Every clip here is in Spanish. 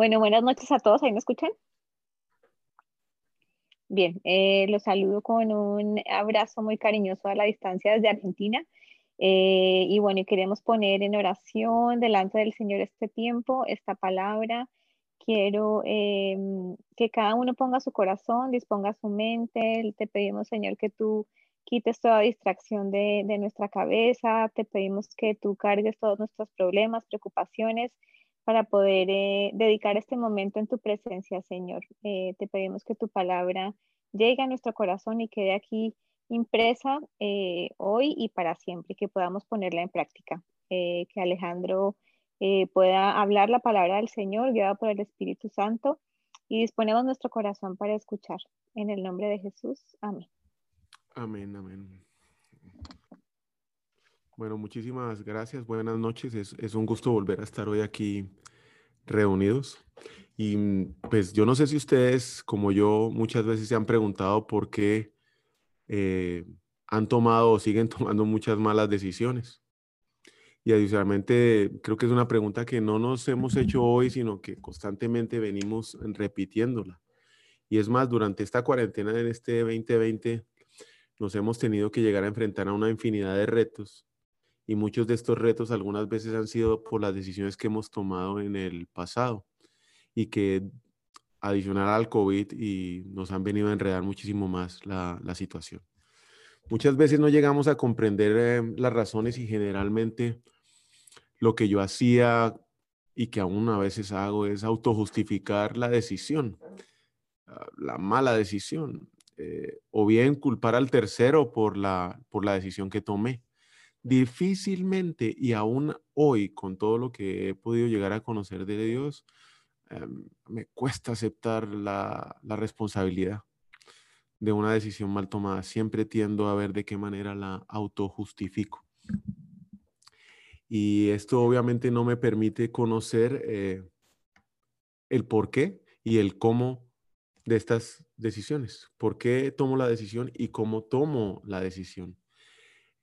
Bueno, buenas noches a todos. ¿Ahí me escuchan? Bien, eh, los saludo con un abrazo muy cariñoso a la distancia desde Argentina. Eh, y bueno, queremos poner en oración delante del Señor este tiempo, esta palabra. Quiero em, que cada uno ponga su corazón, disponga su mente. Te pedimos, Señor, que tú quites toda distracción de, de nuestra cabeza. Te pedimos que tú cargues todos nuestros problemas, preocupaciones para poder eh, dedicar este momento en tu presencia, Señor. Eh, te pedimos que tu palabra llegue a nuestro corazón y quede aquí impresa eh, hoy y para siempre, que podamos ponerla en práctica. que Alejandro pueda hablar la palabra del Señor, guiado por el Espíritu Santo, y disponemos nuestro corazón para escuchar. En el nombre de Jesús. Amén. Amén, amén. Bueno, muchísimas gracias. Buenas noches. Es, es, un gusto volver a estar hoy aquí reunidos. Y mm, pues yo no sé si ustedes, como yo, muchas veces se han preguntado por qué eh, han tomado o siguen tomando muchas malas decisiones. Y adicionalmente, creo que es una pregunta que no nos hemos hecho hoy, sino que constantemente venimos repitiéndola. Y es más, durante esta cuarentena en este 2020, nos hemos tenido que llegar a enfrentar a una infinidad de retos y muchos de estos retos algunas veces han sido por las decisiones que hemos tomado en el pasado y que adicional al COVID y nos han venido a enredar muchísimo más la, la situación. Muchas veces no llegamos a comprender eh, las razones y generalmente lo que yo hacía y que aún a veces hago es autojustificar la decisión, ah, la mala decisión, eh, o bien culpar al tercero por la, por la decisión que tomé difícilmente y aún hoy con todo lo que he podido llegar a conocer de Dios, em, me cuesta aceptar la, responsabilidad de una decisión mal tomada. Siempre tiendo a ver de qué manera la autojustifico. Y esto obviamente no me permite conocer eh, el por qué y el cómo de estas decisiones. ¿Por qué tomo la decisión y cómo tomo la decisión?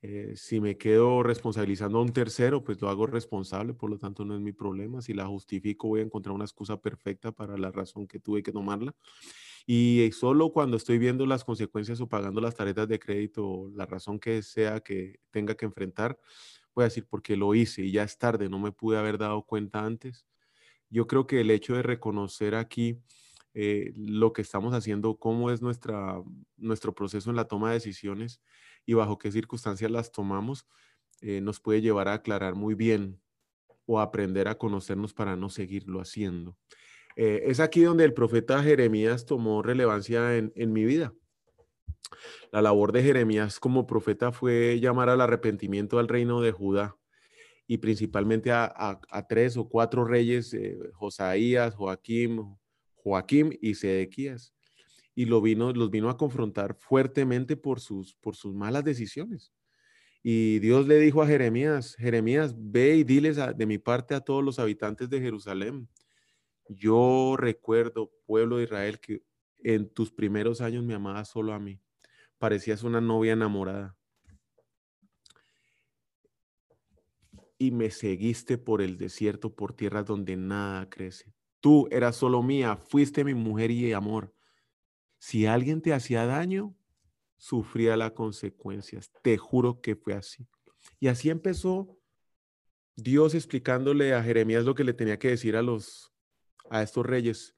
Eh, si me quedo responsabilizando a un tercero, pues lo hago responsable, por lo tanto no es mi problema. Si la justifico, voy a encontrar una excusa perfecta para la razón que tuve que tomarla. Y solo cuando estoy viendo las consecuencias o pagando las tarjetas de crédito, la razón que sea que tenga que enfrentar, voy a decir porque lo hice y ya es tarde, no me pude haber dado cuenta antes. Yo creo que el hecho de reconocer aquí eh, lo que estamos haciendo, cómo es nuestra, nuestro proceso en la toma de decisiones, y bajo qué circunstancias las tomamos, eh, nos puede llevar a aclarar muy bien o aprender a conocernos para no seguirlo haciendo. Eh, es aquí donde el profeta Jeremías tomó relevancia en, mi vida. La labor de Jeremías como profeta fue llamar al arrepentimiento al reino de Judá y principalmente a, tres o cuatro reyes, eh, Josaías, Joaquim, Joaquim y Sedequías y lo vino, los vino a confrontar fuertemente por sus, por sus malas decisiones. Y Dios le dijo a Jeremías, Jeremías, ve y diles de mi parte a todos los habitantes de Jerusalén. Yo recuerdo, pueblo de Israel, que en tus primeros años me amabas solo a mí. Parecías una novia enamorada. Y me seguiste por el desierto, por tierras donde nada crece. Tú eras solo mía, fuiste mi mujer y amor. Si alguien te hacía daño, sufría las consecuencias. Te juro que fue así. Y así empezó Dios explicándole a Jeremías lo que le tenía que decir a los a estos reyes.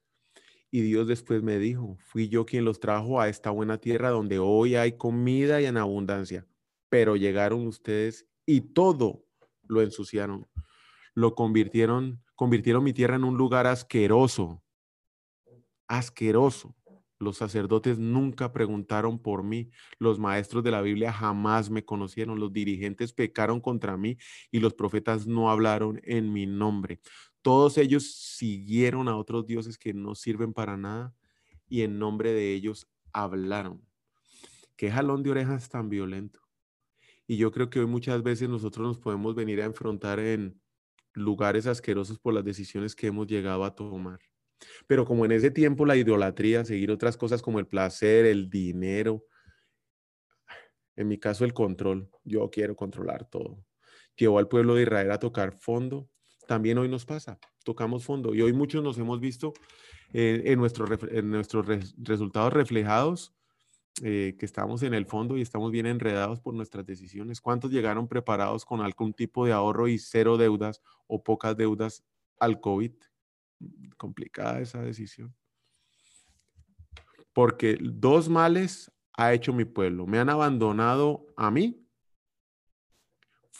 Y Dios después me dijo, fui yo quien los trajo a esta buena tierra donde hoy hay comida y en abundancia. Pero llegaron ustedes y todo lo ensuciaron. Lo convirtieron, convirtieron mi tierra en un lugar asqueroso. Asqueroso. Los sacerdotes nunca preguntaron por mí. Los maestros de la Biblia jamás me conocieron. Los dirigentes pecaron contra mí y los profetas no hablaron en mi nombre. Todos ellos siguieron a otros dioses que no sirven para nada y en nombre de ellos hablaron. Qué jalón de orejas tan violento. Y yo creo que hoy muchas veces nosotros nos podemos venir a enfrentar en lugares asquerosos por las decisiones que hemos llegado a tomar. Pero como en ese tiempo la idolatría, seguir otras cosas como el placer, el dinero, en mi caso el control, yo quiero controlar todo, llevó al pueblo de Israel a tocar fondo, también hoy nos pasa. tocamos fondo. Y hoy muchos nos hemos visto eh, en, nuestros en nuestros resultados reflejados, eh, que estamos en el fondo y estamos bien enredados por nuestras decisiones. ¿Cuántos llegaron preparados con algún tipo de ahorro y cero deudas o pocas deudas al COVID? Complicada esa decisión. Porque dos males ha hecho mi pueblo. Me han abandonado a mí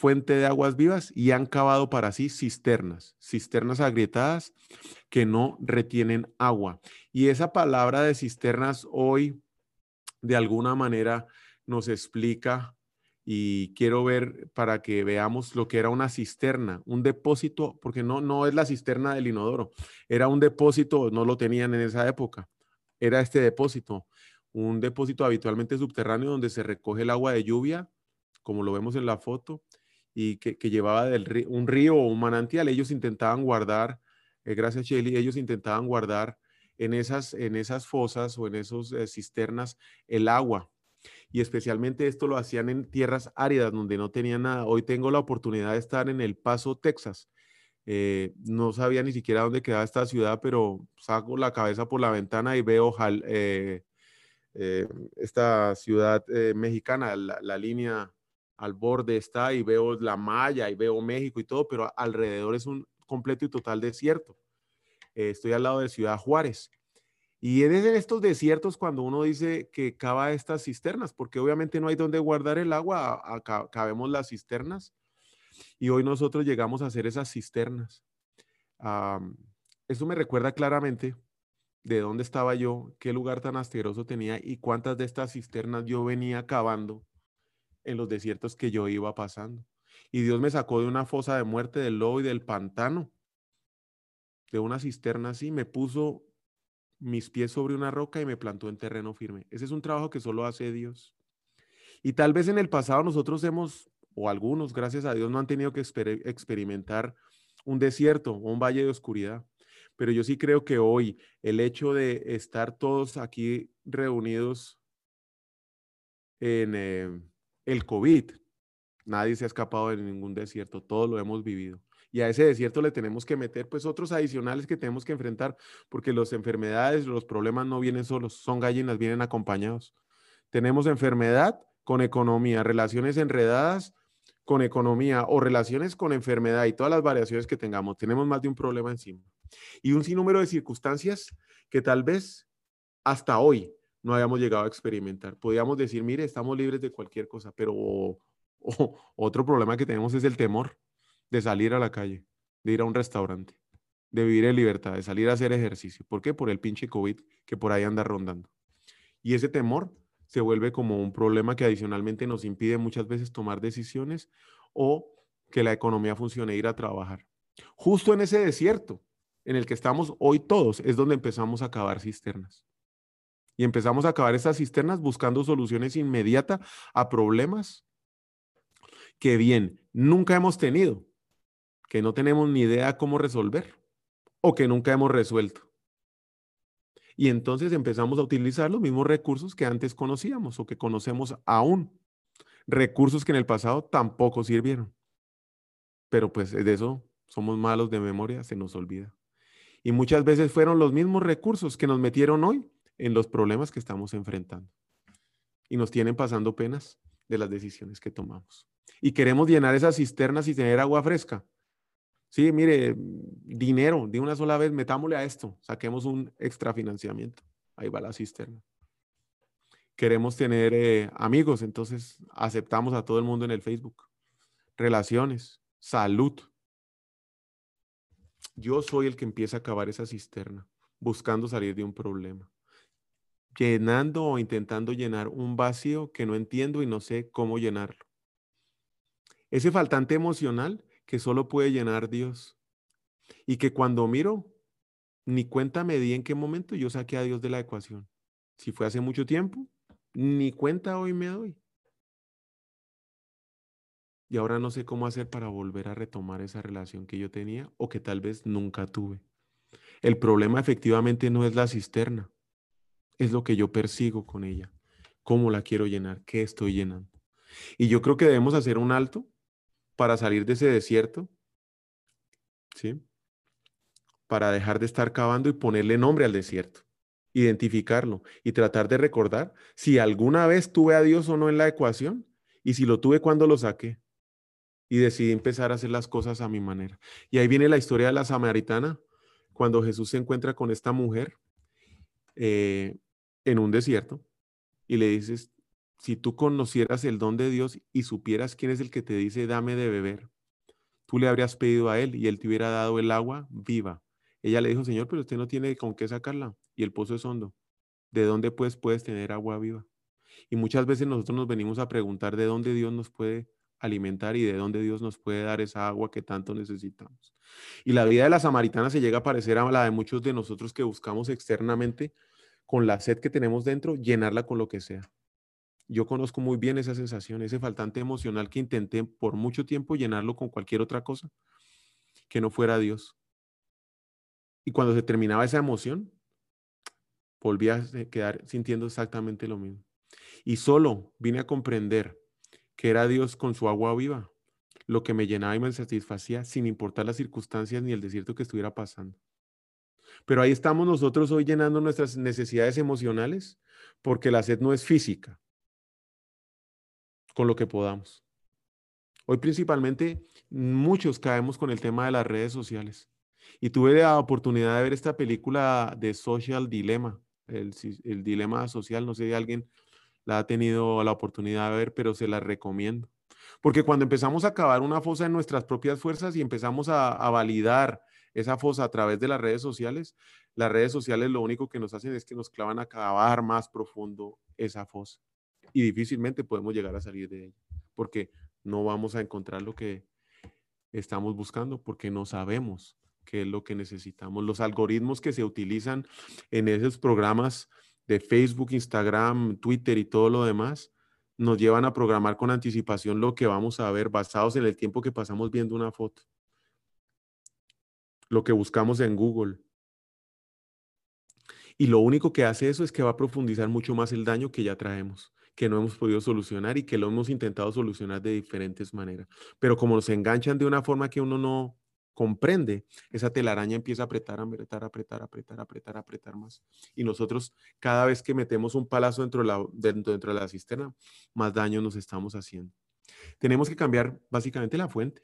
fuente de aguas vivas y han cavado para sí cisternas, cisternas agrietadas que no retienen agua. Y esa palabra de cisternas hoy de alguna manera nos explica y quiero ver para que veamos lo que era una cisterna, un depósito, porque no, no es la cisterna del inodoro, era un depósito, no lo tenían en esa época, era este depósito, un depósito habitualmente subterráneo donde se recoge el agua de lluvia, como lo vemos en la foto, y que, llevaba del un río o un manantial. Ellos intentaban guardar, eh, gracias Shelly, ellos intentaban guardar en esas, en esas fosas o en esas eh, cisternas el agua. Y especialmente esto lo hacían en tierras áridas donde no tenían nada. Hoy tengo la oportunidad de estar en El Paso, Texas. Eh, no sabía ni siquiera dónde quedaba esta ciudad, pero saco la cabeza por la ventana y veo esta ciudad mexicana, la, línea al borde está y veo la malla y veo México y todo, pero alrededor es un completo y total desierto. Eh, estoy al lado de Ciudad Juárez. Y es en estos desiertos cuando uno dice que cava estas cisternas, porque obviamente no hay donde guardar el agua, acá las cisternas. Y hoy nosotros llegamos a hacer esas cisternas. eso me recuerda claramente de dónde estaba yo, qué lugar tan asqueroso tenía y cuántas de estas cisternas yo venía cavando en los desiertos que yo iba pasando. Y Dios me sacó de una fosa de muerte del lobo y del pantano, de una cisterna así, me puso mis pies sobre una roca y me plantó en terreno firme. Ese es un trabajo que solo hace Dios. Y tal vez en el pasado nosotros hemos, o algunos, gracias a Dios, no han tenido que experimentar un desierto o un valle de oscuridad. Pero yo sí creo que hoy el hecho de estar todos aquí reunidos en, eh, el COVID. Nadie se ha escapado de ningún desierto, todo lo hemos vivido. Y a ese desierto le tenemos que meter pues otros adicionales que tenemos que enfrentar, porque las enfermedades, los problemas no vienen solos, son gallinas, vienen acompañados. Tenemos enfermedad con economía, relaciones enredadas con economía o relaciones con enfermedad y todas las variaciones que tengamos. Tenemos más de un problema encima. Y un sinnúmero de circunstancias que tal vez hasta hoy no habíamos llegado a experimentar. Podíamos decir, mire, estamos libres de cualquier cosa, pero otro problema que tenemos es el temor de salir a la calle, de ir a un restaurante, de vivir en libertad, de salir a hacer ejercicio. ¿Por qué? Por el pinche COVID que por ahí anda rondando. Y ese temor se vuelve como un problema que adicionalmente nos impide muchas veces tomar decisiones o que la economía funcione, ir a trabajar. Justo en ese desierto en el que estamos hoy todos es donde empezamos a cavar cisternas y empezamos a acabar esas cisternas buscando soluciones inmediatas a problemas que bien, nunca hemos tenido, que no tenemos ni idea cómo resolver o que nunca hemos resuelto. Y entonces empezamos a utilizar los mismos recursos que antes conocíamos o que conocemos aún. Recursos que en el pasado tampoco sirvieron. Pero pues de eso somos malos de memoria, se nos olvida. Y muchas veces fueron los mismos recursos que nos metieron hoy en los problemas que estamos enfrentando. Y nos tienen pasando penas de las decisiones que tomamos. Y queremos llenar esas cisternas y tener agua fresca. Sí, mire, dinero de una sola vez, metámosle a esto, saquemos un extra financiamiento. Ahí va la cisterna. Queremos tener eh, amigos, entonces aceptamos a todo el mundo en el Facebook. Relaciones, salud. Yo soy el que empieza a cavar esa cisterna, buscando salir de un problema llenando o intentando llenar un vacío que no entiendo y no sé cómo llenarlo. Ese faltante emocional que solo puede llenar Dios. Y que cuando miro, ni cuenta me di en qué momento yo saqué a Dios de la ecuación. Si fue hace mucho tiempo, ni cuenta hoy me doy. Y ahora no sé cómo hacer para volver a retomar esa relación que yo tenía o que tal vez nunca tuve. El problema efectivamente no es la cisterna es lo que yo persigo con ella. ¿Cómo la quiero llenar? ¿Qué estoy llenando? Y yo creo que debemos hacer un alto para salir de ese desierto. ¿Sí? para dejar de estar cavando y ponerle nombre al desierto, identificarlo y tratar de recordar si alguna vez tuve a Dios o no en la ecuación y si lo tuve cuando lo saqué. Y decidí empezar a hacer las cosas a mi manera. Y ahí viene la historia de la samaritana, cuando Jesús se encuentra con esta mujer eh, en un desierto y le dices, si tú conocieras el don de Dios y supieras quién es el que te dice, dame de beber, tú le habrías pedido a él y él te hubiera dado el agua viva. Ella le dijo, Señor, pero usted no tiene con qué sacarla y el pozo es hondo. ¿De dónde pues puedes tener agua viva? Y muchas veces nosotros nos venimos a preguntar de dónde Dios nos puede alimentar y de dónde Dios nos puede dar esa agua que tanto necesitamos. Y la vida de la samaritana se llega a parecer a la de muchos de nosotros que buscamos externamente con la sed que tenemos dentro, llenarla con lo que sea. Yo conozco muy bien esa sensación, ese faltante emocional que intenté por mucho tiempo llenarlo con cualquier otra cosa que no fuera Dios. Y cuando se terminaba esa emoción, volvía a quedar sintiendo exactamente lo mismo. Y solo vine a comprender que era Dios con su agua viva, lo que me llenaba y me satisfacía sin importar las circunstancias ni el desierto que estuviera pasando. Pero ahí estamos nosotros hoy llenando nuestras necesidades emocionales porque la sed no es física, con lo que podamos. Hoy principalmente muchos caemos con el tema de las redes sociales. Y tuve la oportunidad de ver esta película de Social Dilemma, el, dilema social, no sé si alguien la ha tenido la oportunidad de ver, pero se la recomiendo. Porque cuando empezamos a cavar una fosa en nuestras propias fuerzas y empezamos a, a validar esa fosa a través de las redes sociales, las redes sociales lo único que nos hacen es que nos clavan a cavar más profundo esa fosa y difícilmente podemos llegar a salir de ella, porque no vamos a encontrar lo que estamos buscando, porque no sabemos qué es lo que necesitamos. Los algoritmos que se utilizan en esos programas de Facebook, Instagram, Twitter y todo lo demás, nos llevan a programar con anticipación lo que vamos a ver basados en el tiempo que pasamos viendo una foto. Lo que buscamos en Google. Y lo único que hace eso es que va a profundizar mucho más el daño que ya traemos que no hemos podido solucionar y que lo hemos intentado solucionar de diferentes maneras. Pero como nos enganchan de una forma que uno no comprende, esa telaraña empieza a apretar, apretar, apretar, apretar, apretar, apretar más. Y nosotros cada vez que metemos un palazo dentro de la, dentro de la cisterna, más daño nos estamos haciendo. Tenemos que cambiar básicamente la fuente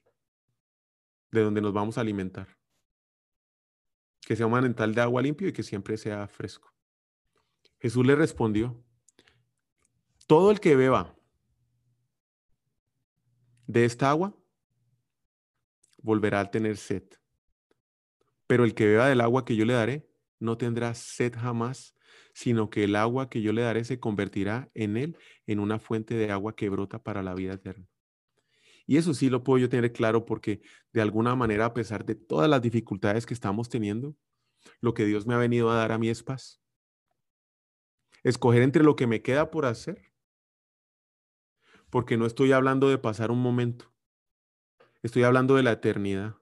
de donde nos vamos a alimentar. Que sea un manantial de agua limpio y que siempre sea fresco. Jesús le respondió, todo el que beba de esta agua volverá a tener sed. Pero el que beba del agua que yo le daré no tendrá sed jamás, sino que el agua que yo le daré se convertirá en él en una fuente de agua que brota para la vida eterna. Y eso sí lo puedo yo tener claro porque de alguna manera, a pesar de todas las dificultades que estamos teniendo, lo que Dios me ha venido a dar a mí es paz. Escoger entre lo que me queda por hacer porque no estoy hablando de pasar un momento, estoy hablando de la eternidad.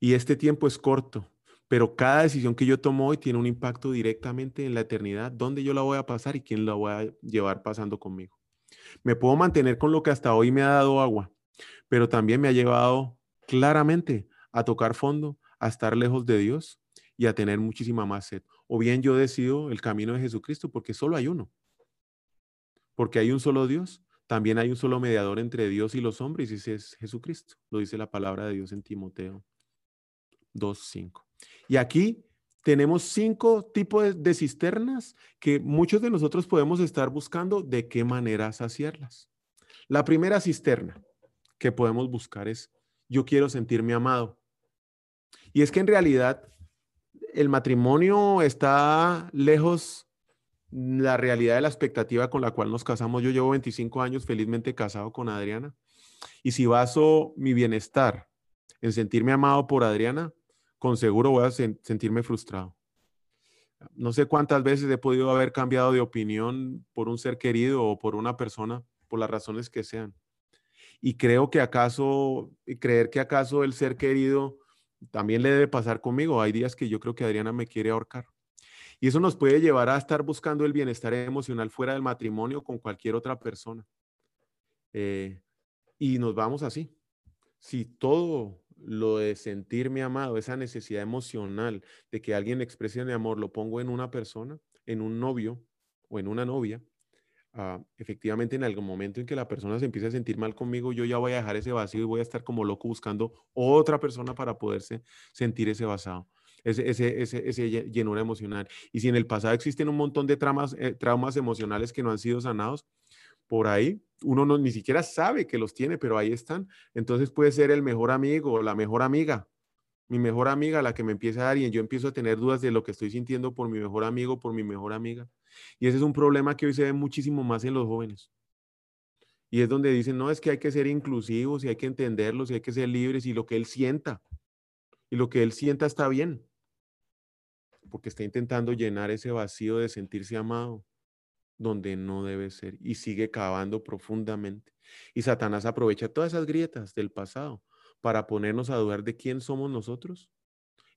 Y este tiempo es corto, pero cada decisión que yo tomo hoy tiene un impacto directamente en la eternidad, dónde yo la voy a pasar y quién la voy a llevar pasando conmigo. Me puedo mantener con lo que hasta hoy me ha dado agua, pero también me ha llevado claramente a tocar fondo, a estar lejos de Dios y a tener muchísima más sed. O bien yo decido el camino de Jesucristo porque solo hay uno, porque hay un solo Dios también hay un solo mediador entre Dios y los hombres, y ese es Jesucristo. Lo dice la palabra de Dios en Timoteo 2.5. Y aquí tenemos cinco tipos de cisternas que muchos de nosotros podemos estar buscando de qué manera saciarlas. La primera cisterna que podemos buscar es, yo quiero sentirme amado. Y es que en realidad el matrimonio está lejos la realidad de la expectativa con la cual nos casamos. Yo llevo 25 años felizmente casado con Adriana. Y si baso mi bienestar en sentirme amado por Adriana, con seguro voy a sentirme frustrado. No sé cuántas veces he podido haber cambiado de opinión por un ser querido o por una persona, por las razones que sean. Y creo que acaso, creer que acaso el ser querido también le debe pasar conmigo. Hay días que yo creo que Adriana me quiere ahorcar. Y eso nos puede llevar a estar buscando el bienestar emocional fuera del matrimonio con cualquier otra persona. Eh, y nos vamos así. Si todo lo de sentirme amado, esa necesidad emocional de que alguien exprese mi amor, lo pongo en una persona, en un novio o en una novia, ah, efectivamente en algún momento en que la persona se empiece a sentir mal conmigo, yo ya voy a dejar ese vacío y voy a estar como loco buscando otra persona para poderse sentir ese vacío. Ese, ese, ese, ese llenura emocional. Y si en el pasado existen un montón de traumas, eh, traumas emocionales que no han sido sanados, por ahí, uno no, ni siquiera sabe que los tiene, pero ahí están. Entonces puede ser el mejor amigo la mejor amiga, mi mejor amiga, la que me empieza a dar y yo empiezo a tener dudas de lo que estoy sintiendo por mi mejor amigo, por mi mejor amiga. Y ese es un problema que hoy se ve muchísimo más en los jóvenes. Y es donde dicen, no, es que hay que ser inclusivos y hay que entenderlos y hay que ser libres y lo que él sienta. Y lo que él sienta está bien. Porque está intentando llenar ese vacío de sentirse amado donde no debe ser y sigue cavando profundamente. Y Satanás aprovecha todas esas grietas del pasado para ponernos a dudar de quién somos nosotros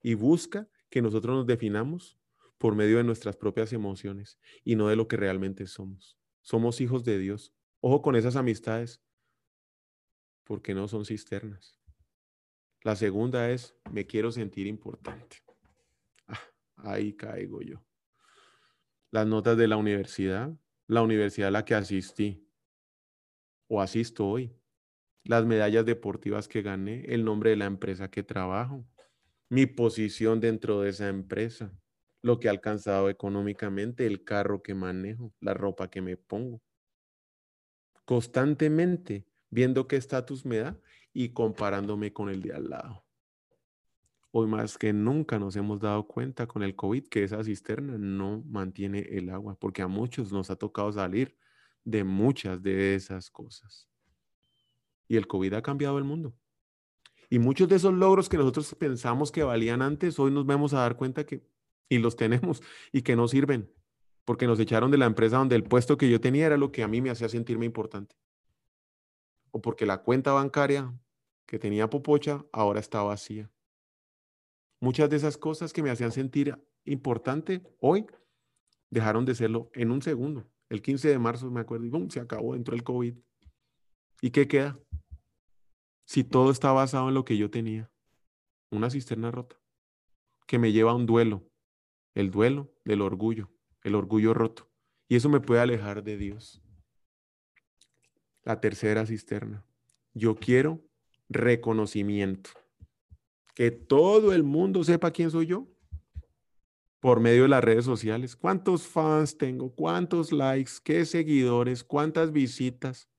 y busca que nosotros nos definamos por medio de nuestras propias emociones y no de lo que realmente somos. Somos hijos de Dios. Ojo con esas amistades, porque no son cisternas. La segunda es, me quiero sentir importante. Ah, ahí caigo yo las notas de la universidad, la universidad a la que asistí o asisto hoy, las medallas deportivas que gané, el nombre de la empresa que trabajo, mi posición dentro de esa empresa, lo que he alcanzado económicamente, el carro que manejo, la ropa que me pongo. Constantemente viendo qué estatus me da y comparándome con el de al lado. Hoy más que nunca nos hemos dado cuenta con el COVID que esa cisterna no mantiene el agua, porque a muchos nos ha tocado salir de muchas de esas cosas. Y el COVID ha cambiado el mundo. Y muchos de esos logros que nosotros pensamos que valían antes, hoy nos vemos a dar cuenta que, y los tenemos, y que no sirven, porque nos echaron de la empresa donde el puesto que yo tenía era lo que a mí me hacía sentirme importante. O porque la cuenta bancaria que tenía Popocha ahora está vacía. Muchas de esas cosas que me hacían sentir importante hoy dejaron de serlo en un segundo. El 15 de marzo, me acuerdo, y se acabó dentro del COVID. ¿Y qué queda? Si todo está basado en lo que yo tenía, una cisterna rota, que me lleva a un duelo, el duelo del orgullo, el orgullo roto. Y eso me puede alejar de Dios. La tercera cisterna. Yo quiero reconocimiento que todo el mundo sepa quién soy yo por medio de las redes sociales. ¿Cuántos fans tengo? ¿Cuántos likes? ¿Qué seguidores? ¿Cuántas visitas?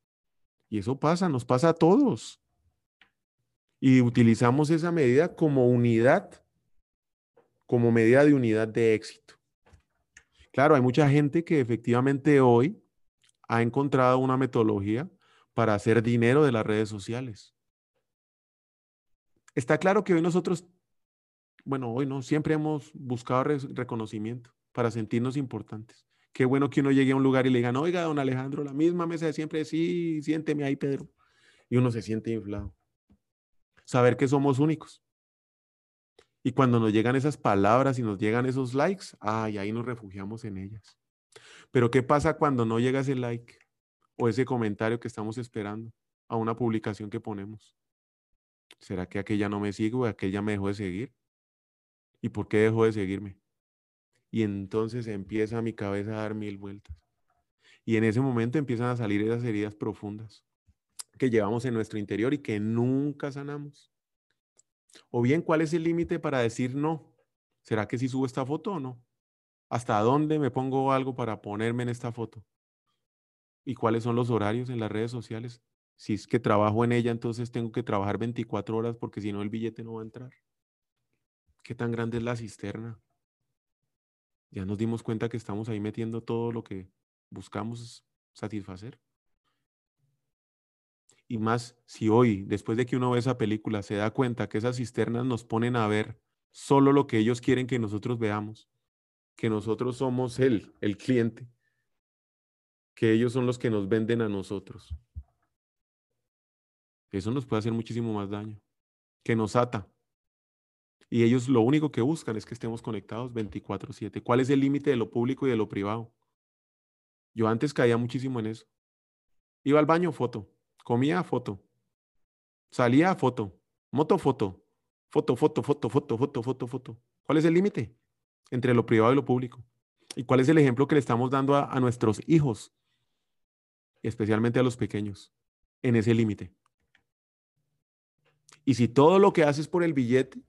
Y eso pasa, nos pasa a todos. Y utilizamos esa medida como unidad, como medida de unidad de éxito. Claro, hay mucha gente que efectivamente hoy ha encontrado una metodología para hacer dinero de las redes sociales. Está claro que hoy nosotros, bueno, hoy no, siempre hemos buscado reconocimiento para sentirnos importantes. Qué bueno que uno llegue a un lugar y le digan, oiga, don Alejandro, la misma mesa de siempre, sí, siénteme ahí, Pedro. Y uno se siente inflado. Saber que somos únicos. Y cuando nos llegan esas palabras y nos llegan esos likes, ay, ahí nos refugiamos en ellas. Pero ¿qué pasa cuando no llega ese like o ese comentario que estamos esperando a una publicación que ponemos? ¿Será que aquella no me sigue o aquella me dejó de seguir? ¿Y por qué dejó de seguirme? Y entonces empieza mi cabeza a dar mil vueltas. Y en ese momento empiezan a salir esas heridas profundas que llevamos en nuestro interior y que nunca sanamos. O bien, ¿cuál es el límite para decir no? ¿Será que si subo esta foto o no? ¿Hasta dónde me pongo algo para ponerme en esta foto? ¿Y cuáles son los horarios en las redes sociales? Si es que trabajo en ella, entonces tengo que trabajar 24 horas porque si no el billete no va a entrar. ¿Qué tan grande es la cisterna? Ya nos dimos cuenta que estamos ahí metiendo todo lo que buscamos satisfacer. Y más si hoy, después de que uno ve esa película, se da cuenta que esas cisternas nos ponen a ver solo lo que ellos quieren que nosotros veamos, que nosotros somos él, el cliente, que ellos son los que nos venden a nosotros. Eso nos puede hacer muchísimo más daño, que nos ata. Y ellos lo único que buscan es que estemos conectados 24/7. ¿Cuál es el límite de lo público y de lo privado? Yo antes caía muchísimo en eso. Iba al baño, foto. Comía, foto. Salía, foto. Moto, foto. Foto, foto, foto, foto, foto, foto, foto. ¿Cuál es el límite entre lo privado y lo público? ¿Y cuál es el ejemplo que le estamos dando a, a nuestros hijos, especialmente a los pequeños, en ese límite? Y si todo lo que haces por el billete,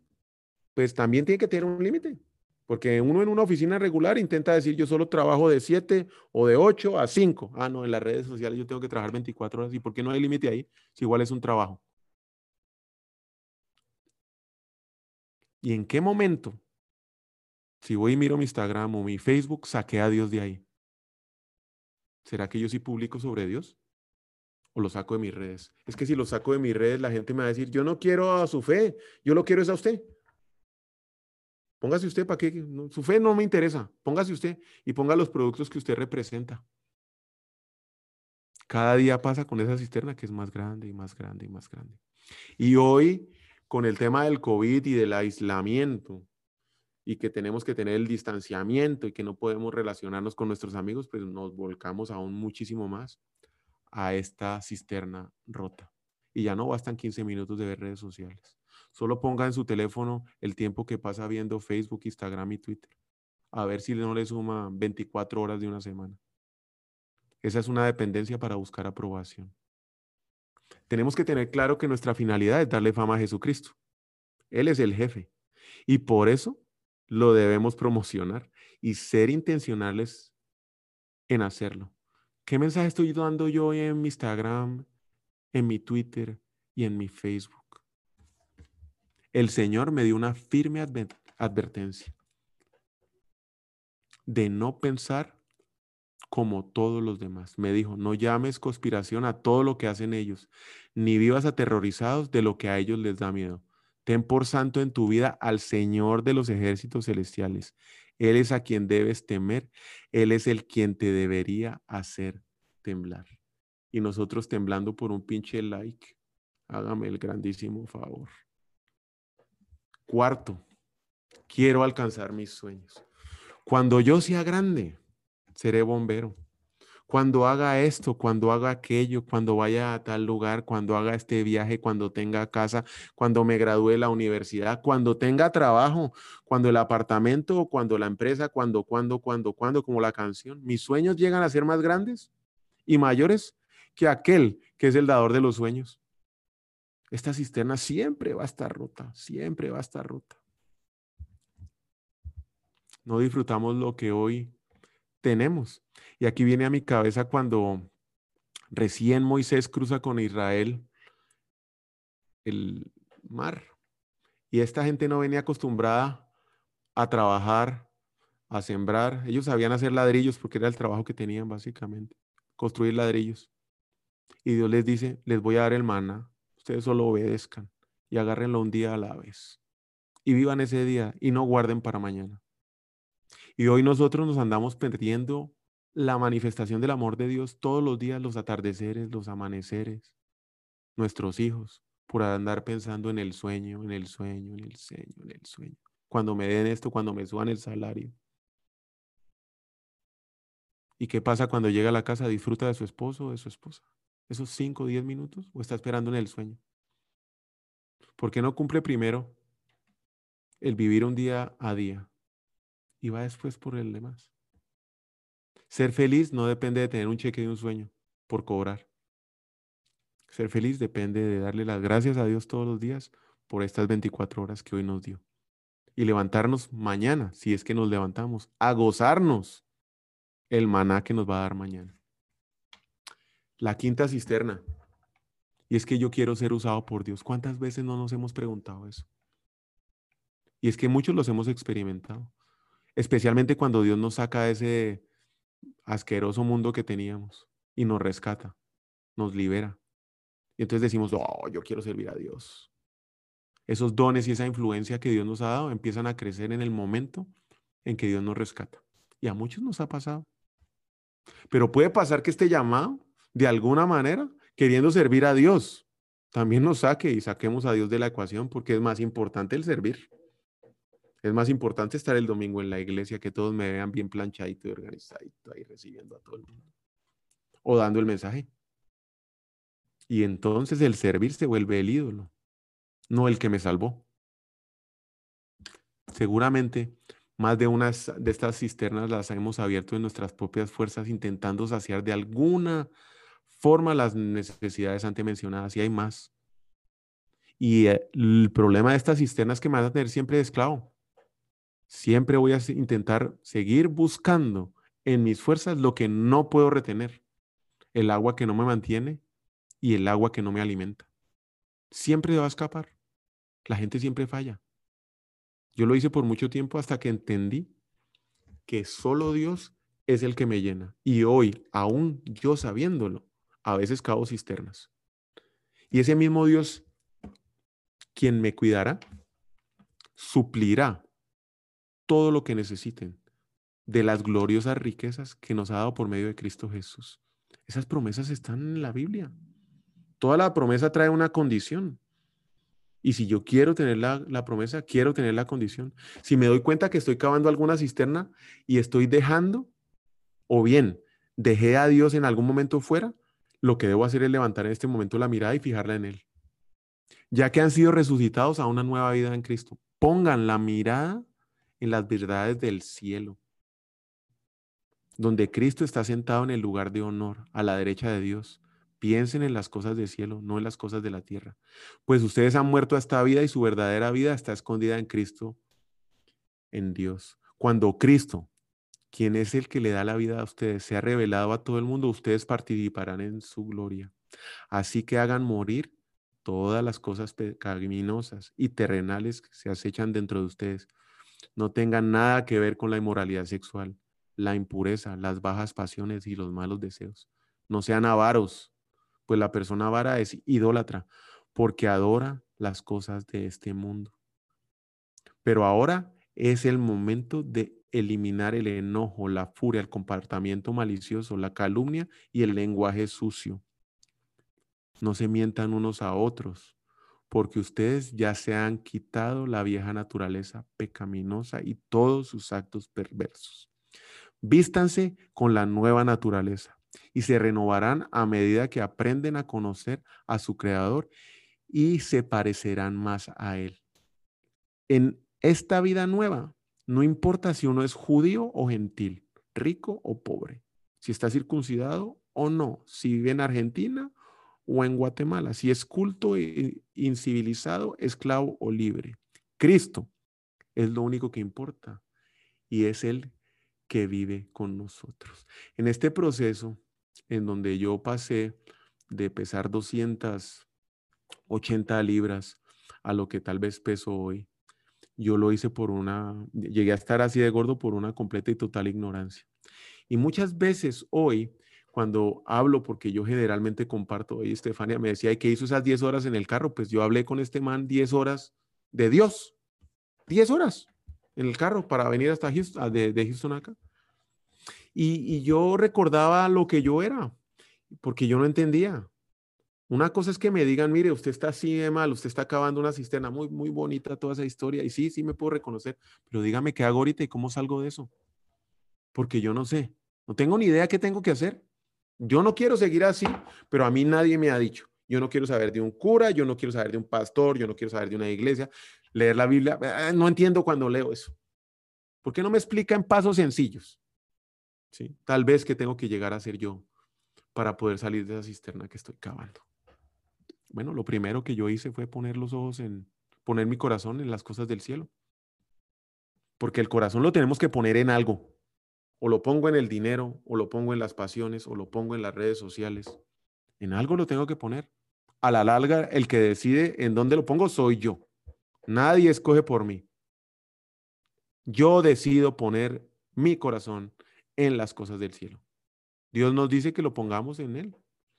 pues también tiene que tener un límite. Porque uno en una oficina regular intenta decir yo solo trabajo de 7 o de 8 a 5. Ah, no, en las redes sociales yo tengo que trabajar 24 horas. ¿Y por qué no hay límite ahí? Si igual es un trabajo. ¿Y en qué momento, si voy y miro mi Instagram o mi Facebook, saqué a Dios de ahí? ¿Será que yo sí publico sobre Dios? ¿O lo saco de mis redes? Es que si lo saco de mis redes, la gente me va a decir, yo no quiero a su fe, yo lo quiero es a usted. Póngase usted para qué, su fe no me interesa, póngase usted y ponga los productos que usted representa. Cada día pasa con esa cisterna que es más grande y más grande y más grande. Y hoy, con el tema del COVID y del aislamiento, y que tenemos que tener el distanciamiento y que no podemos relacionarnos con nuestros amigos, pues nos volcamos aún muchísimo más a esta cisterna rota. Y ya no bastan 15 minutos de ver redes sociales. Solo ponga en su teléfono el tiempo que pasa viendo Facebook, Instagram y Twitter. A ver si no le suma 24 horas de una semana. Esa es una dependencia para buscar aprobación. Tenemos que tener claro que nuestra finalidad es darle fama a Jesucristo. Él es el jefe. Y por eso lo debemos promocionar y ser intencionales en hacerlo. ¿Qué mensaje estoy dando yo en mi Instagram, en mi Twitter y en mi Facebook? El Señor me dio una firme advertencia de no pensar como todos los demás. Me dijo, no llames conspiración a todo lo que hacen ellos, ni vivas aterrorizados de lo que a ellos les da miedo. Ten por santo en tu vida al Señor de los ejércitos celestiales, él es a quien debes temer. Él es el quien te debería hacer temblar. Y nosotros temblando por un pinche like. Hágame el grandísimo favor. Cuarto, quiero alcanzar mis sueños. Cuando yo sea grande, seré bombero cuando haga esto, cuando haga aquello, cuando vaya a tal lugar, cuando haga este viaje, cuando tenga casa, cuando me gradúe la universidad, cuando tenga trabajo, cuando el apartamento, cuando la empresa, cuando, cuando, cuando, cuando, como la canción. Mis sueños llegan a ser más grandes y mayores que aquel que es el dador de los sueños. Esta cisterna siempre va a estar rota, siempre va a estar rota. No disfrutamos lo que hoy tenemos. Y aquí viene a mi cabeza cuando recién Moisés cruza con Israel el mar. Y esta gente no venía acostumbrada a trabajar, a sembrar. Ellos sabían hacer ladrillos porque era el trabajo que tenían básicamente, construir ladrillos. Y Dios les dice, les voy a dar el maná, ustedes solo obedezcan y agárrenlo un día a la vez. Y vivan ese día y no guarden para mañana. Y hoy nosotros nos andamos perdiendo la manifestación del amor de Dios todos los días, los atardeceres, los amaneceres, nuestros hijos, por andar pensando en el sueño, en el sueño, en el sueño, en el sueño. Cuando me den esto, cuando me suban el salario. ¿Y qué pasa cuando llega a la casa? ¿Disfruta de su esposo o de su esposa? ¿Esos cinco o diez minutos? ¿O está esperando en el sueño? ¿Por qué no cumple primero el vivir un día a día y va después por el demás? Ser feliz no depende de tener un cheque de un sueño por cobrar. Ser feliz depende de darle las gracias a Dios todos los días por estas 24 horas que hoy nos dio. Y levantarnos mañana, si es que nos levantamos, a gozarnos el maná que nos va a dar mañana. La quinta cisterna. Y es que yo quiero ser usado por Dios. ¿Cuántas veces no nos hemos preguntado eso? Y es que muchos los hemos experimentado. Especialmente cuando Dios nos saca de ese asqueroso mundo que teníamos y nos rescata, nos libera. Y entonces decimos, oh, yo quiero servir a Dios. Esos dones y esa influencia que Dios nos ha dado empiezan a crecer en el momento en que Dios nos rescata. Y a muchos nos ha pasado. Pero puede pasar que este llamado, de alguna manera, queriendo servir a Dios, también nos saque y saquemos a Dios de la ecuación porque es más importante el servir. Es más importante estar el domingo en la iglesia, que todos me vean bien planchadito y organizadito ahí recibiendo a todo el mundo. O dando el mensaje. Y entonces el servir se vuelve el ídolo. no el que me salvó. Seguramente más de unas de estas cisternas las hemos abierto en nuestras propias fuerzas intentando saciar de alguna forma las necesidades antes mencionadas y hay más. Y eh, el problema de estas cisternas que me van a tener siempre de esclavo. Siempre voy a intentar seguir buscando en mis fuerzas lo que no puedo retener. El agua que no me mantiene y el agua que no me alimenta. Siempre va a escapar. La gente siempre falla. Yo lo hice por mucho tiempo hasta que entendí que solo Dios es el que me llena. Y hoy, aún yo sabiéndolo, a veces cavo cisternas. Y ese mismo Dios quien me cuidará, suplirá todo lo que necesiten de las gloriosas riquezas que nos ha dado por medio de Cristo Jesús. Esas promesas están en la Biblia. Toda la promesa trae una condición. Y si yo quiero tener la, la, promesa, quiero tener la condición. Si me doy cuenta que estoy cavando alguna cisterna y estoy dejando, o bien dejé a Dios en algún momento fuera, lo que debo hacer es levantar en este momento la mirada y fijarla en Él ya que han sido resucitados a una nueva vida en Cristo. Pongan la mirada en las verdades del cielo, donde Cristo está sentado en el lugar de honor, a la derecha de Dios. Piensen en las cosas del cielo, no en las cosas de la tierra. Pues ustedes han muerto a esta vida y su verdadera vida está escondida en Cristo, en Dios. Cuando Cristo, quien es el que le da la vida a ustedes, se ha revelado a todo el mundo, ustedes participarán en su gloria. Así que hagan morir todas las cosas pecaminosas y terrenales que se acechan dentro de ustedes no tengan nada que ver con la inmoralidad sexual, la impureza, las bajas pasiones y los malos deseos. No sean avaros, pues la persona avara es idólatra, porque adora las cosas de este mundo. Pero ahora es el momento de eliminar el enojo, la furia, el comportamiento malicioso, la calumnia y el lenguaje sucio. No se mientan unos a otros, porque ustedes ya se han quitado la vieja naturaleza pecaminosa y todos sus actos perversos. Vístanse con la nueva naturaleza y se renovarán a medida que aprenden a conocer a su Creador y se parecerán más a Él. En esta vida nueva, no importa si uno es judío o gentil, rico o pobre, si está circuncidado o no, si vive en Argentina o en Guatemala, si es culto e incivilizado, esclavo o libre. Cristo es lo único que importa y es el que vive con nosotros. En este proceso en donde yo pasé de pesar 280 libras a lo que tal vez peso hoy, yo lo hice por una, llegué a estar así de gordo por una completa y total ignorancia. Y muchas veces hoy cuando hablo, porque yo generalmente comparto, oye, Estefania me decía, ¿qué hizo esas 10 horas en el carro? Pues yo hablé con este man 10 horas de Dios, 10 horas en el carro para venir hasta Houston, ah, de, de Houston acá. Y, y yo recordaba lo que yo era, porque yo no entendía. Una cosa es que me digan, mire, usted está así de mal, usted está acabando una cisterna, muy, muy bonita toda esa historia, y sí, sí me puedo reconocer, pero dígame qué hago ahorita y cómo salgo de eso. Porque yo no sé, no tengo ni idea qué tengo que hacer. Yo no quiero seguir así, pero a mí nadie me ha dicho. Yo no quiero saber de un cura, yo no quiero saber de un pastor, yo no quiero saber de una iglesia. Leer la Biblia, eh, no entiendo cuando leo eso. ¿Por qué no me explica en pasos sencillos? ¿Sí? Tal vez que tengo que llegar a ser yo para poder salir de esa cisterna que estoy cavando. Bueno, lo primero que yo hice fue poner los ojos en, poner mi corazón en las cosas del cielo. Porque el corazón lo tenemos que poner en algo. O lo pongo en el dinero, o lo pongo en las pasiones, o lo pongo en las redes sociales. En algo lo tengo que poner. A la larga, el que decide en dónde lo pongo soy yo. Nadie escoge por mí. Yo decido poner mi corazón en las cosas del cielo. Dios nos dice que lo pongamos en Él.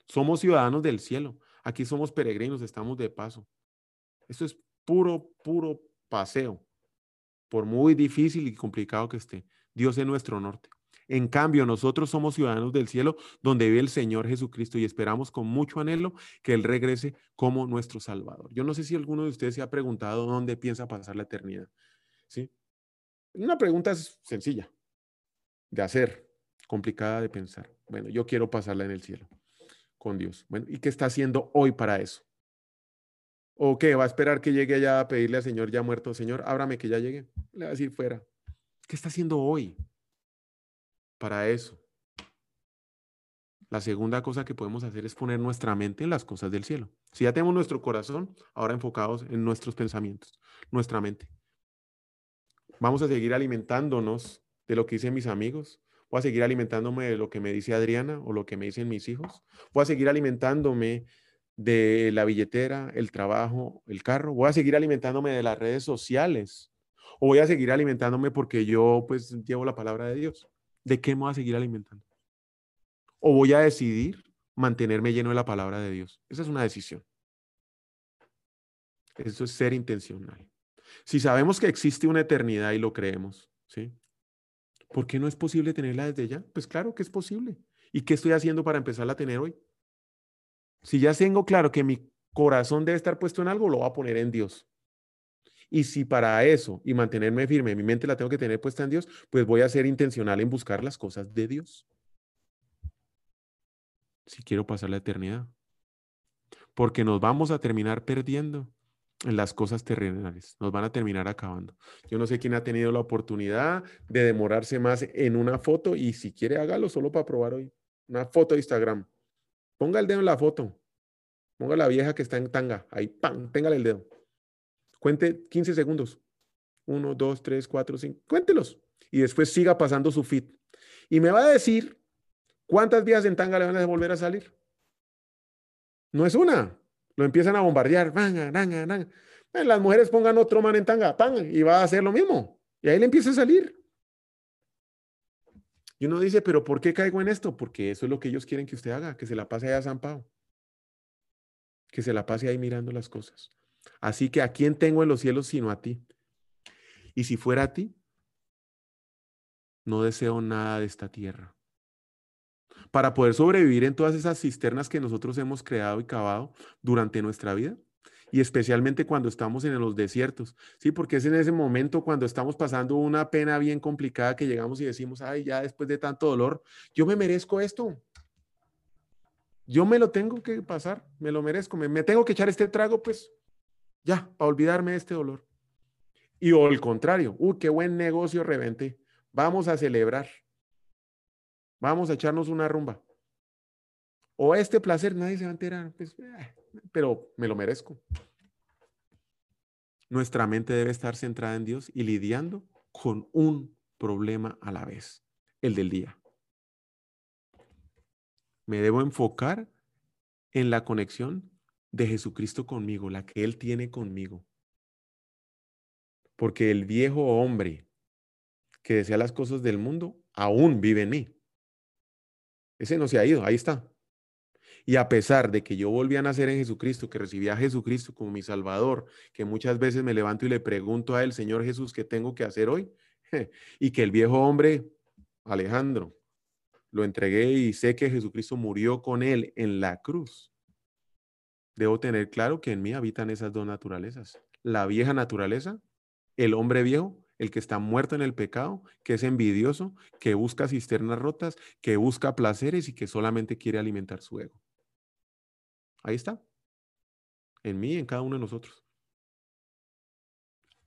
Somos ciudadanos del cielo. Aquí somos peregrinos, estamos de paso. Esto es puro, puro paseo, por muy difícil y complicado que esté. Dios es nuestro norte. En cambio, nosotros somos ciudadanos del cielo donde vive el Señor Jesucristo y esperamos con mucho anhelo que Él regrese como nuestro Salvador. Yo no sé si alguno de ustedes se ha preguntado dónde piensa pasar la eternidad. ¿Sí? Una pregunta sencilla de hacer, complicada de pensar. Bueno, yo quiero pasarla en el cielo con Dios. Bueno, ¿y qué está haciendo hoy para eso? ¿O qué? ¿Va a esperar que llegue allá a pedirle al Señor ya muerto? Señor, ábrame que ya llegue. Le va a decir fuera. ¿Qué está haciendo hoy para eso? La segunda cosa que podemos hacer es poner nuestra mente en las cosas del cielo. Si ya tenemos nuestro corazón, ahora enfocados en nuestros pensamientos, nuestra mente. Vamos a seguir alimentándonos de lo que dicen mis amigos. Voy a seguir alimentándome de lo que me dice Adriana o lo que me dicen mis hijos. Voy a seguir alimentándome de la billetera, el trabajo, el carro. Voy a seguir alimentándome de las redes sociales. O voy a seguir alimentándome porque yo pues llevo la palabra de Dios. ¿De qué me voy a seguir alimentando? O voy a decidir mantenerme lleno de la palabra de Dios. Esa es una decisión. Eso es ser intencional. Si sabemos que existe una eternidad y lo creemos, ¿sí? ¿Por qué no es posible tenerla desde ya? Pues claro que es posible. ¿Y qué estoy haciendo para empezarla a tener hoy? Si ya tengo claro que mi corazón debe estar puesto en algo, lo voy a poner en Dios. Y si para eso y mantenerme firme, mi mente la tengo que tener puesta en Dios, pues voy a ser intencional en buscar las cosas de Dios. Si quiero pasar la eternidad. Porque nos vamos a terminar perdiendo en las cosas terrenales, nos van a terminar acabando. Yo no sé quién ha tenido la oportunidad de demorarse más en una foto y si quiere hágalo solo para probar hoy. Una foto de Instagram. Ponga el dedo en la foto. Ponga la vieja que está en tanga. Ahí, ¡pam! Téngale el dedo. Cuente 15 segundos. Uno, dos, tres, cuatro, cinco. Cuéntelos. Y después siga pasando su fit. Y me va a decir cuántas viejas en tanga le van a volver a salir. No es una, lo empiezan a bombardear. Eh, las mujeres pongan otro man en tanga, y va a hacer lo mismo. Y ahí le empieza a salir. Y uno dice, pero ¿por qué caigo en esto? Porque eso es lo que ellos quieren que usted haga, que se la pase allá a San Pablo. Que se la pase ahí mirando las cosas. Así que a quién tengo en los cielos sino a ti. Y si fuera a ti, no deseo nada de esta tierra para poder sobrevivir en todas esas cisternas que nosotros hemos creado y cavado durante nuestra vida y especialmente cuando estamos en los desiertos, ¿sí? Porque es en ese momento cuando estamos pasando una pena bien complicada que llegamos y decimos, ay, ya después de tanto dolor, yo me merezco esto. Yo me lo tengo que pasar, me lo merezco, me, tengo que echar este trago, pues ya, para olvidarme de este dolor. Y o el contrario, uy, qué buen negocio revente, vamos a celebrar. Vamos a echarnos una rumba. O este placer, nadie se va a enterar, pues, eh, pero me lo merezco. Nuestra mente debe estar centrada en Dios y lidiando con un problema a la vez, el del día. Me debo enfocar en la conexión de Jesucristo conmigo, la que Él tiene conmigo. Porque el viejo hombre que desea las cosas del mundo aún vive en mí. Ese no se ha ido, ahí está. Y a pesar de que yo volví a nacer en Jesucristo, que recibí a Jesucristo como mi Salvador, que muchas veces me levanto y le pregunto a él, Señor Jesús, ¿qué tengo que hacer hoy? y que el viejo hombre, Alejandro, lo entregué y sé que Jesucristo murió con él en la cruz. Debo tener claro que en mí habitan esas dos naturalezas. La vieja naturaleza, el hombre viejo, el que está muerto en el pecado, que es envidioso, que busca cisternas rotas, que busca placeres y que solamente quiere alimentar su ego. Ahí está. En mí en cada uno de nosotros.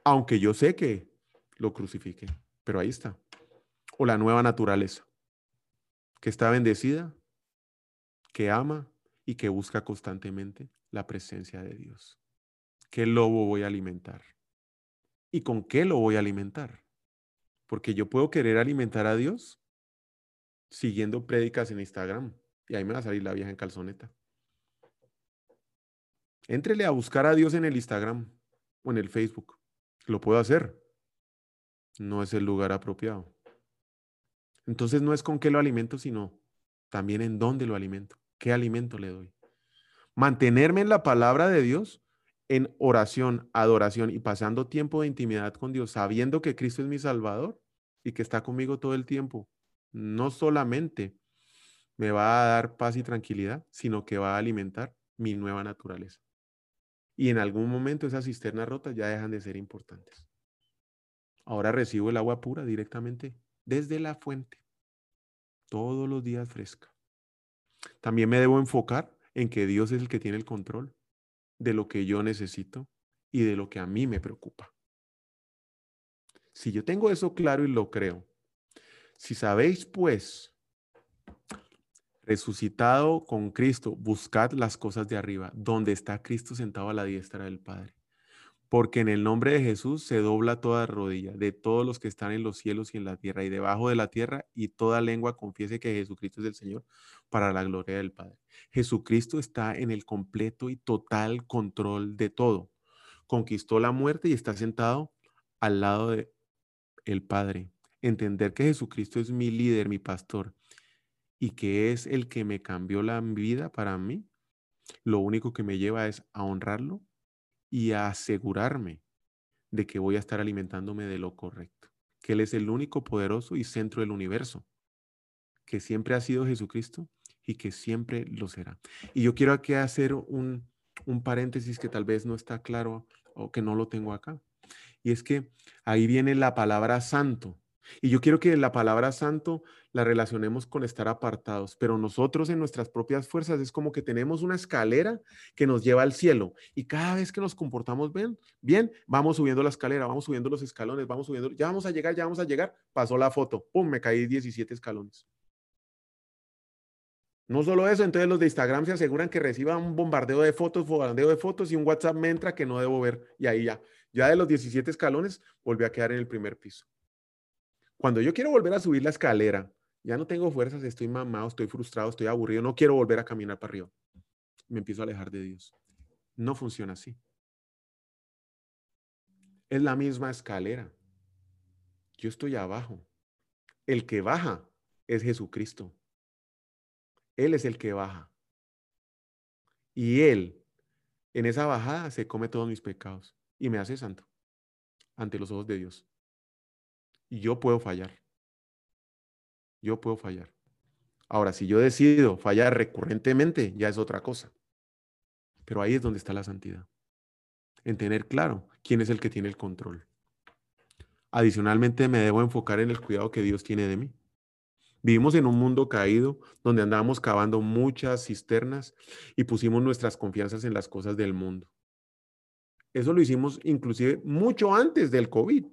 Aunque yo sé que lo crucifique, pero ahí está. O la nueva naturaleza, que está bendecida, que ama y que busca constantemente la presencia de Dios. ¿Qué lobo voy a alimentar? ¿Y con qué lo voy a alimentar? Porque yo puedo querer alimentar a Dios siguiendo prédicas en Instagram. Y ahí me va a salir la vieja en calzoneta. Éntrele a buscar a Dios en el Instagram o en el Facebook. Lo puedo hacer. No es el lugar apropiado. Entonces no es con qué lo alimento, sino también en dónde lo alimento. ¿Qué alimento le doy? Mantenerme en la palabra de Dios en oración, adoración y pasando tiempo de intimidad con Dios, sabiendo que Cristo es mi Salvador y que está conmigo todo el tiempo, no solamente me va a dar paz y tranquilidad, sino que va a alimentar mi nueva naturaleza. Y en algún momento esas cisternas rotas ya dejan de ser importantes. Ahora recibo el agua pura directamente desde la fuente, todos los días fresca. También me debo enfocar en que Dios es el que tiene el control de lo que yo necesito y de lo que a mí me preocupa. Si yo tengo eso claro y lo creo, si sabéis pues, resucitado con Cristo, buscad las cosas de arriba, donde está Cristo sentado a la diestra del Padre. Porque en el nombre de Jesús se dobla toda rodilla de todos los que están en los cielos y en la tierra y debajo de la tierra, y toda lengua confiese que Jesucristo es el Señor para la gloria del Padre. Jesucristo está en el completo y total control de todo. Conquistó la muerte y está sentado al lado de el Padre. Entender que Jesucristo es mi líder, mi pastor, y que es el que me cambió la vida para mí, lo único que me lleva es a honrarlo y a asegurarme de que voy a estar alimentándome de lo correcto, que Él es el único poderoso y centro del universo, que siempre ha sido Jesucristo y que siempre lo será. Y yo quiero aquí hacer un, un paréntesis que tal vez no está claro o que no lo tengo acá. Y es que ahí viene la palabra santo. Y yo quiero que la palabra santo la relacionemos con estar apartados, pero nosotros en nuestras propias fuerzas es como que tenemos una escalera que nos lleva al cielo y cada vez que nos comportamos bien, bien, vamos subiendo la escalera, vamos subiendo los escalones, vamos subiendo, ya vamos a llegar, ya vamos a llegar, pasó la foto, pum, me caí 17 escalones. No solo eso, entonces los de Instagram se aseguran que reciban un bombardeo de fotos, bombardeo de fotos y un WhatsApp me entra que no debo ver y ahí ya, ya de los 17 escalones volví a quedar en el primer piso. Cuando yo quiero volver a subir la escalera, ya no tengo fuerzas, estoy mamado, estoy frustrado, estoy aburrido, no quiero volver a caminar para arriba. Me empiezo a alejar de Dios. No funciona así. Es la misma escalera. Yo estoy abajo. El que baja es Jesucristo. Él es el que baja. Y Él, en esa bajada, se come todos mis pecados y me hace santo ante los ojos de Dios. Y yo puedo fallar. Yo puedo fallar. Ahora, si yo decido fallar recurrentemente, ya es otra cosa. Pero ahí es donde está la santidad. En tener claro quién es el que tiene el control. Adicionalmente, me debo enfocar en el cuidado que Dios tiene de mí. Vivimos en un mundo caído donde andábamos cavando muchas cisternas y pusimos nuestras confianzas en las cosas del mundo. Eso lo hicimos inclusive mucho antes del COVID.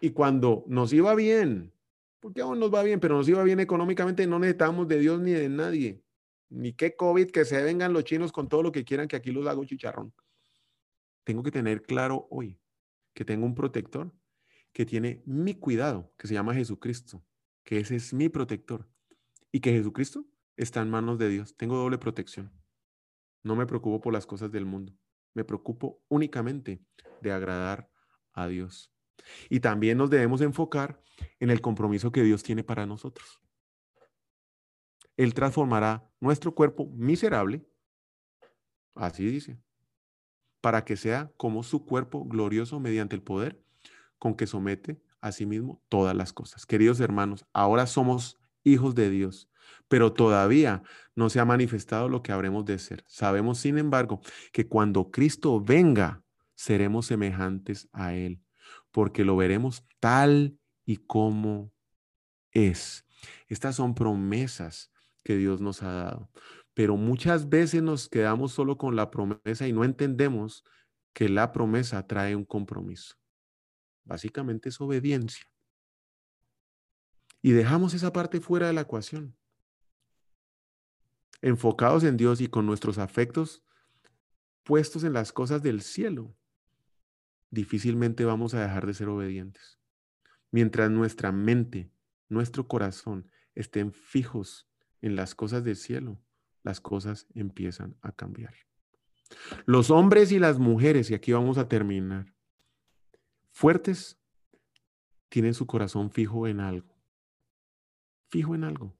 Y cuando nos iba bien, porque aún nos va bien, pero nos iba bien económicamente, no necesitamos de Dios ni de nadie. Ni qué COVID, que se vengan los chinos con todo lo que quieran, que aquí los hago chicharrón. Tengo que tener claro hoy que tengo un protector que tiene mi cuidado, que se llama Jesucristo, que ese es mi protector. Y que Jesucristo está en manos de Dios. Tengo doble protección. No me preocupo por las cosas del mundo. Me preocupo únicamente de agradar a Dios. Y también nos debemos enfocar en el compromiso que Dios tiene para nosotros. Él transformará nuestro cuerpo miserable, así dice, para que sea como su cuerpo glorioso mediante el poder con que somete a sí mismo todas las cosas. Queridos hermanos, ahora somos hijos de Dios, pero todavía no se ha manifestado lo que habremos de ser. Sabemos, sin embargo, que cuando Cristo venga, seremos semejantes a Él, porque lo veremos tal y como es. Estas son promesas que Dios nos ha dado, pero muchas veces nos quedamos solo con la promesa y no entendemos que la promesa trae un compromiso. Básicamente es obediencia. Y dejamos esa parte fuera de la ecuación. Enfocados en Dios y con nuestros afectos puestos en las cosas del cielo difícilmente vamos a dejar de ser obedientes. Mientras nuestra mente, nuestro corazón estén fijos en las cosas del cielo, las cosas empiezan a cambiar. Los hombres y las mujeres, y aquí vamos a terminar, fuertes, tienen su corazón fijo en algo. Fijo en algo.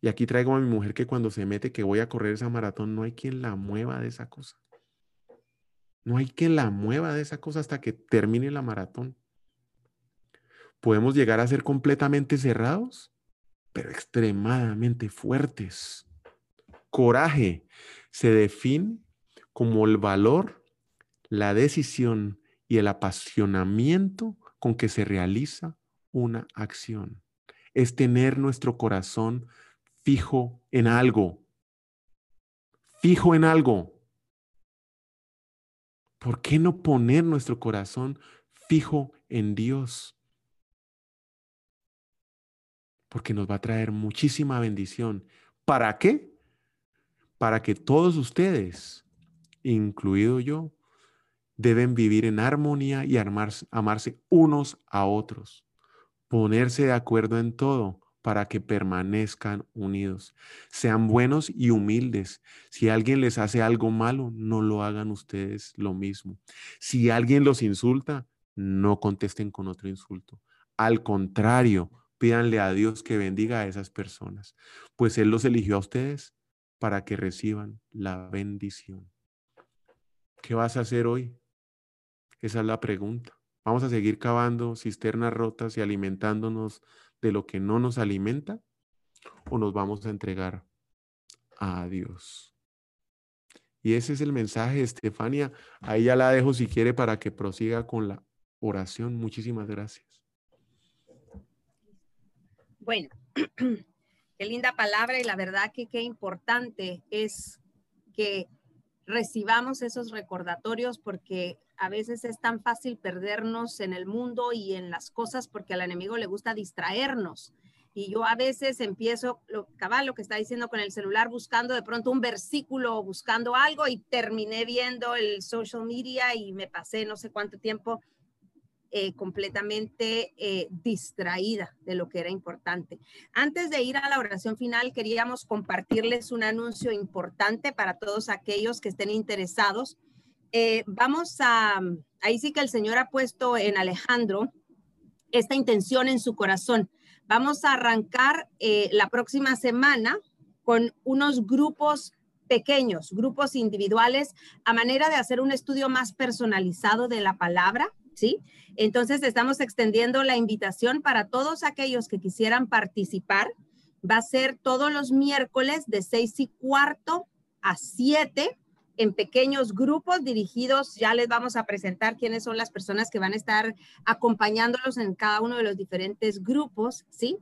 Y aquí traigo a mi mujer que cuando se mete que voy a correr esa maratón, no hay quien la mueva de esa cosa. No hay que la mueva de esa cosa hasta que termine la maratón. Podemos llegar a ser completamente cerrados, pero extremadamente fuertes. Coraje se define como el valor, la decisión y el apasionamiento con que se realiza una acción. Es tener nuestro corazón fijo en algo. Fijo en algo ¿Por qué no poner nuestro corazón fijo en Dios? Porque nos va a traer muchísima bendición. ¿Para qué? Para que todos ustedes, incluido yo, deben vivir en armonía y amarse unos a otros, ponerse de acuerdo en todo para que permanezcan unidos. Sean buenos y humildes. Si alguien les hace algo malo, no lo hagan ustedes lo mismo. Si alguien los insulta, no contesten con otro insulto. Al contrario, pídanle a Dios que bendiga a esas personas, pues Él los eligió a ustedes para que reciban la bendición. ¿Qué vas a hacer hoy? Esa es la pregunta. Vamos a seguir cavando cisternas rotas y alimentándonos de lo que no nos alimenta o nos vamos a entregar a Dios. Y ese es el mensaje, Estefania. Ahí ya la dejo si quiere para que prosiga con la oración. Muchísimas gracias. Bueno, qué linda palabra y la verdad que qué importante es que recibamos esos recordatorios porque a veces es tan fácil perdernos en el mundo y en las cosas porque al enemigo le gusta distraernos. Y yo a veces empiezo, lo, cabal, lo que está diciendo con el celular, buscando de pronto un versículo, buscando algo y terminé viendo el social media y me pasé no sé cuánto tiempo eh, completamente eh, distraída de lo que era importante. Antes de ir a la oración final, queríamos compartirles un anuncio importante para todos aquellos que estén interesados eh, vamos a, ahí sí que el Señor ha puesto en Alejandro esta intención en su corazón. Vamos a arrancar eh, la próxima semana con unos grupos pequeños, grupos individuales, a manera de hacer un estudio más personalizado de la palabra, ¿sí? Entonces estamos extendiendo la invitación para todos aquellos que quisieran participar. Va a ser todos los miércoles de seis y cuarto a siete en pequeños grupos dirigidos. Ya les vamos a presentar quiénes son las personas que van a estar acompañándolos en cada uno de los diferentes grupos, ¿sí?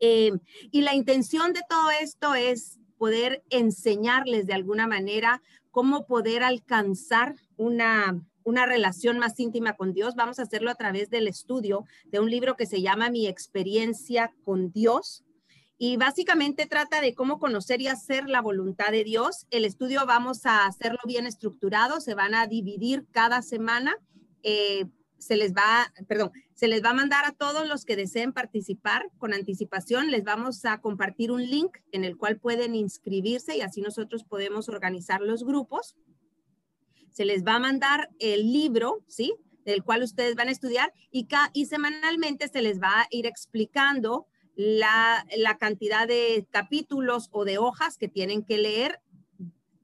Eh, y la intención de todo esto es poder enseñarles de alguna manera cómo poder alcanzar una, una relación más íntima con Dios. Vamos a hacerlo a través del estudio de un libro que se llama Mi experiencia con Dios y básicamente trata de cómo conocer y hacer la voluntad de Dios. El estudio vamos a hacerlo bien estructurado, se van a dividir cada semana. Eh, se les va, perdón, se les va a mandar a todos los que deseen participar con anticipación. Les vamos a compartir un link en el cual pueden inscribirse y así nosotros podemos organizar los grupos. Se les va a mandar el libro, ¿sí? Del cual ustedes van a estudiar y, y semanalmente se les va a ir explicando la, cantidad de capítulos o de hojas que tienen que leer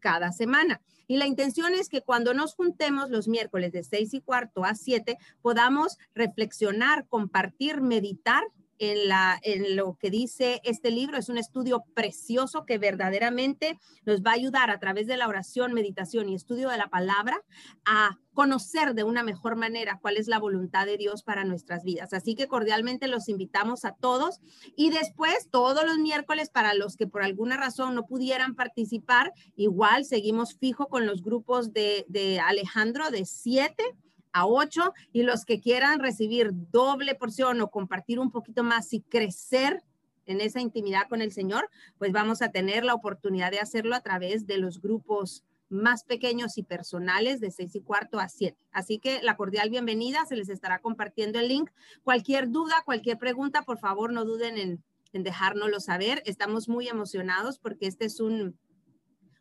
cada semana. Y la intención es que cuando nos juntemos los miércoles de seis y cuarto a siete, podamos reflexionar, compartir, meditar en, lo que dice este libro. Es un estudio precioso que verdaderamente nos va a ayudar a través de la oración, meditación y estudio de la palabra a conocer de una mejor manera cuál es la voluntad de Dios para nuestras vidas. Así que cordialmente los invitamos a todos y después todos los miércoles para los que por alguna razón no pudieran participar, igual seguimos fijo con los grupos de, de Alejandro de siete a 8 y los que quieran recibir doble porción o compartir un poquito más y crecer en esa intimidad con el Señor, pues vamos a tener la oportunidad de hacerlo a través de los grupos más pequeños y personales de 6 y cuarto a 7. Así que la cordial bienvenida, se les estará compartiendo el link. Cualquier duda, cualquier pregunta, por favor no duden en, en dejárnoslo saber. Estamos muy emocionados porque este es un,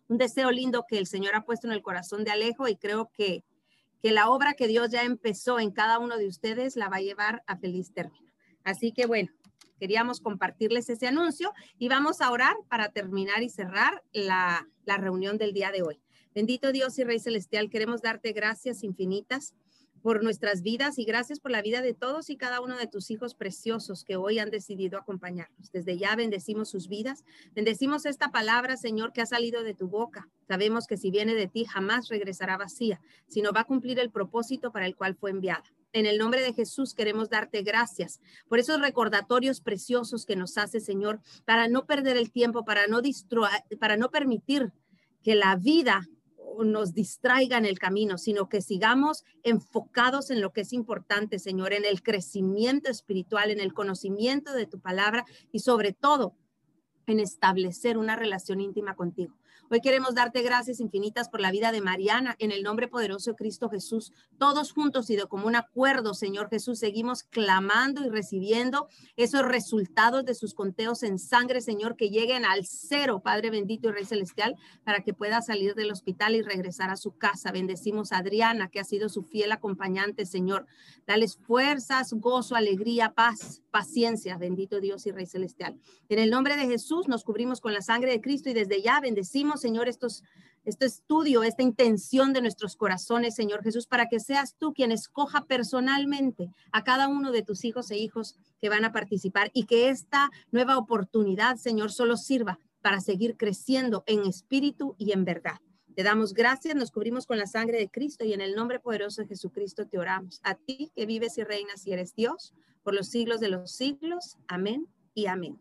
un deseo lindo que el Señor ha puesto en el corazón de Alejo y creo que que la obra que Dios ya empezó en cada uno de ustedes la va a llevar a feliz término. Así que bueno, queríamos compartirles ese anuncio y vamos a orar para terminar y cerrar la, la reunión del día de hoy. Bendito Dios y Rey Celestial, queremos darte gracias infinitas por nuestras vidas y gracias por la vida de todos y cada uno de tus hijos preciosos que hoy han decidido acompañarnos. Desde ya bendecimos sus vidas, bendecimos esta palabra, Señor, que ha salido de tu boca. Sabemos que si viene de ti jamás regresará vacía, sino va a cumplir el propósito para el cual fue enviada. En el nombre de Jesús queremos darte gracias por esos recordatorios preciosos que nos hace, Señor, para no perder el tiempo, para no, para no permitir que la vida nos distraiga en el camino, sino que sigamos enfocados en lo que es importante, Señor, en el crecimiento espiritual, en el conocimiento de tu palabra y sobre todo en establecer una relación íntima contigo. Hoy queremos darte gracias infinitas por la vida de Mariana, en el nombre poderoso de Cristo Jesús. Todos juntos y de común acuerdo, Señor Jesús, seguimos clamando y recibiendo esos resultados de sus conteos en sangre, Señor, que lleguen al cero, Padre bendito y Rey Celestial, para que pueda salir del hospital y regresar a su casa. Bendecimos a Adriana, que ha sido su fiel acompañante, Señor. Dales fuerzas, gozo, alegría, paz, paciencia, bendito Dios y Rey Celestial. En el nombre de Jesús nos cubrimos con la sangre de Cristo y desde ya bendecimos Señor, estos, este estudio, esta intención de nuestros corazones, Señor Jesús, para que seas tú quien escoja personalmente a cada uno de tus hijos e hijos que van a participar y que esta nueva oportunidad, Señor, solo sirva para seguir creciendo en espíritu y en verdad. Te damos gracias, nos cubrimos con la sangre de Cristo y en el nombre poderoso de Jesucristo te oramos. A ti que vives y reinas y eres Dios por los siglos de los siglos. Amén y amén.